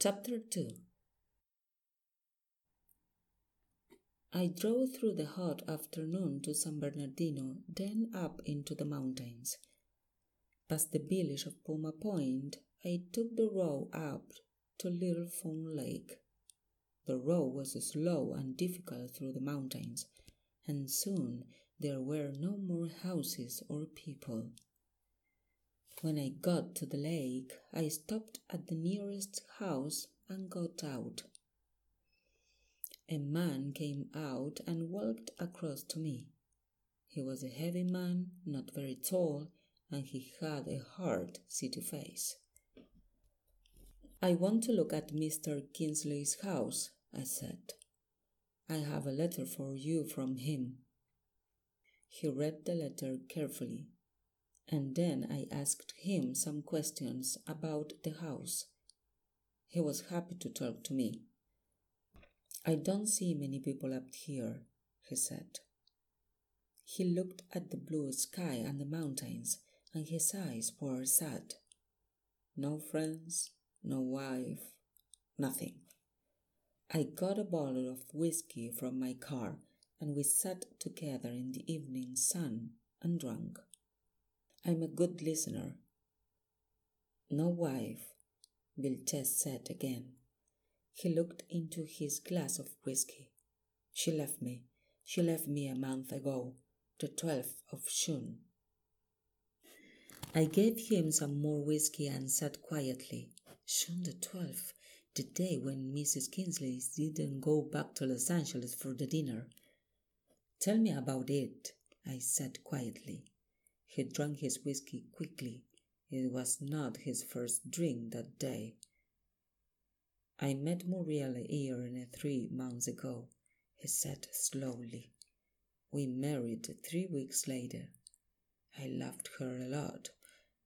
Chapter 2 I drove through the hot afternoon to San Bernardino, then up into the mountains. Past the village of Puma Point, I took the road up to Little Fawn Lake. The road was slow and difficult through the mountains, and soon there were no more houses or people. When I got to the lake, I stopped at the nearest house and got out. A man came out and walked across to me. He was a heavy man, not very tall, and he had a hard city face. I want to look at Mr. Kingsley's house, I said. I have a letter for you from him. He read the letter carefully and then I asked him some questions about the house. He was happy to talk to me. I don't see many people up here, he said. He looked at the blue sky and the mountains, and his eyes were sad. No friends, no wife, nothing. I got a bottle of whiskey from my car, and we sat together in the evening sun and drank. I'm a good listener. No wife, Bill Chess said again. He looked into his glass of whiskey. She left me. She left me a month ago, the 12th of June. I gave him some more whiskey and sat quietly. June the 12th, the day when Mrs. Kingsley didn't go back to Los Angeles for the dinner. Tell me about it, I said quietly. He drank his whiskey quickly. It was not his first drink that day. I met Muriel a year and three months ago, he said slowly. We married three weeks later. I loved her a lot,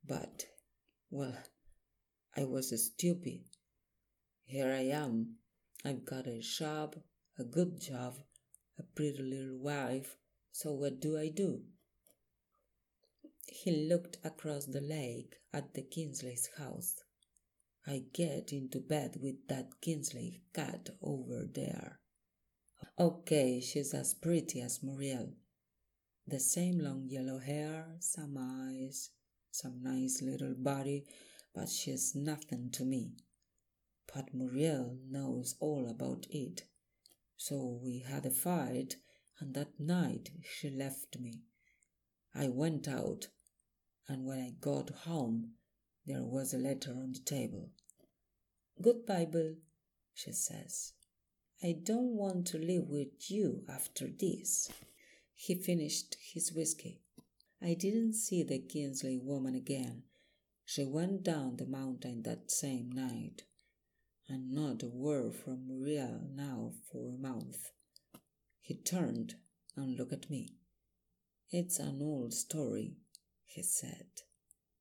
but, well, I was stupid. Here I am. I've got a job, a good job, a pretty little wife, so what do I do? He looked across the lake at the Kingsleys' house. I get into bed with that Kingsley cat over there. Okay, she's as pretty as Muriel. The same long yellow hair, some eyes, some nice little body, but she's nothing to me. But Muriel knows all about it. So we had a fight, and that night she left me. I went out, and when I got home, there was a letter on the table. Goodbye, Bill, she says. I don't want to live with you after this. He finished his whiskey. I didn't see the Kingsley woman again. She went down the mountain that same night, and not a word from Muriel now for a month. He turned and looked at me. It's an old story, he said,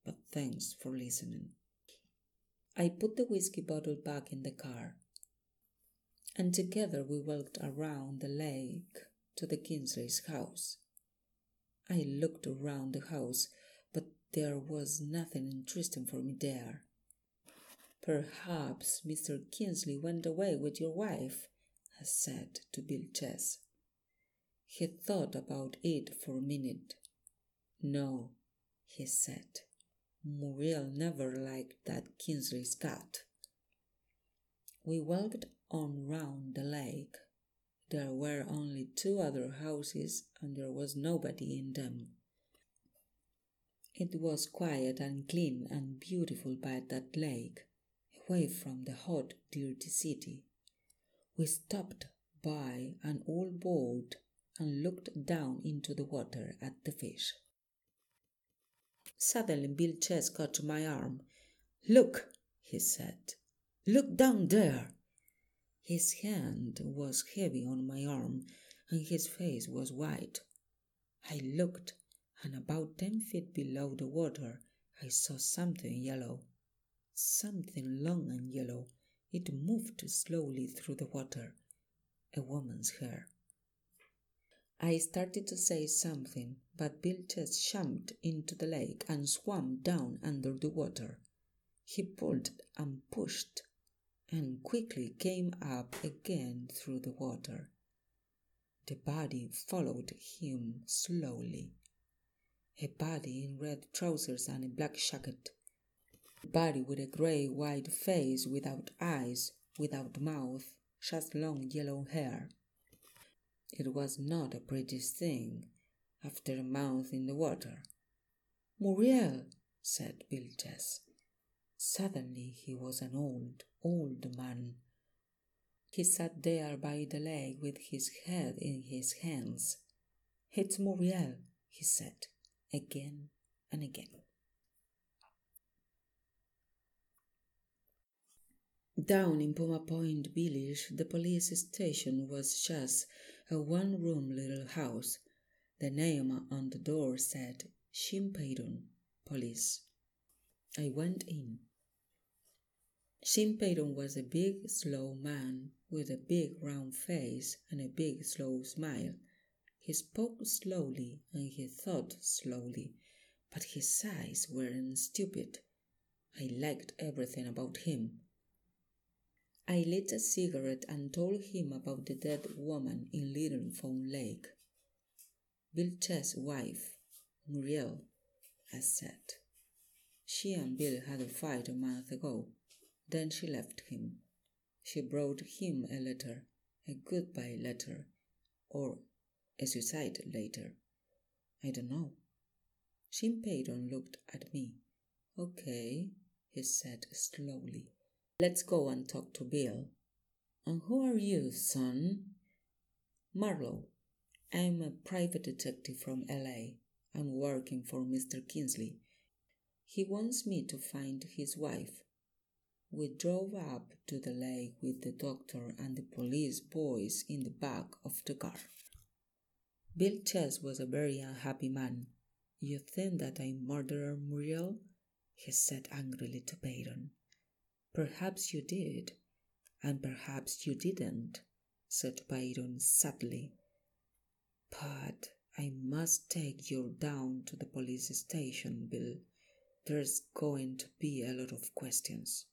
but thanks for listening. I put the whiskey bottle back in the car, and together we walked around the lake to the Kingsley's house. I looked around the house, but there was nothing interesting for me there. Perhaps Mr. Kingsley went away with your wife, I said to Bill Chess. He thought about it for a minute. No, he said. Muriel never liked that Kingsley's cat. We walked on round the lake. There were only two other houses, and there was nobody in them. It was quiet and clean and beautiful by that lake, away from the hot, dirty city. We stopped by an old boat and looked down into the water at the fish. Suddenly, Bill Chess caught my arm. Look, he said. Look down there. His hand was heavy on my arm, and his face was white. I looked, and about ten feet below the water, I saw something yellow. Something long and yellow. It moved slowly through the water. A woman's hair. I started to say something, but Bill just jumped into the lake and swam down under the water. He pulled and pushed, and quickly came up again through the water. The body followed him slowly. A body in red trousers and a black jacket. A body with a grey white face without eyes, without mouth, just long yellow hair. It was not a pretty thing after a month in the water. Muriel, said Bill Chess. Suddenly he was an old, old man. He sat there by the lake with his head in his hands. It's Muriel, he said, again and again. Down in Puma Point village, the police station was just a one room little house. The name on the door said Jim Patton Police. I went in. Jim Patton was a big, slow man with a big round face and a big, slow smile. He spoke slowly and he thought slowly, but his eyes weren't stupid. I liked everything about him. I lit a cigarette and told him about the dead woman in Little Fawn Lake. Bill Chess' wife, Muriel, I said. She and Bill had a fight a month ago. Then she left him. She brought him a letter, a goodbye letter, or a suicide letter. I don't know. Jim Patton looked at me. Okay, he said slowly. Let's go and talk to Bill. And who are you, son? Marlowe. I'm a private detective from LA. I'm working for Mr. Kingsley. He wants me to find his wife. We drove up to the lake with the doctor and the police boys in the back of the car. Bill Chess was a very unhappy man. You think that I murdered Muriel? he said angrily to Patton. Perhaps you did, and perhaps you didn't, said Patton sadly. But I must take you down to the police station, Bill. There's going to be a lot of questions.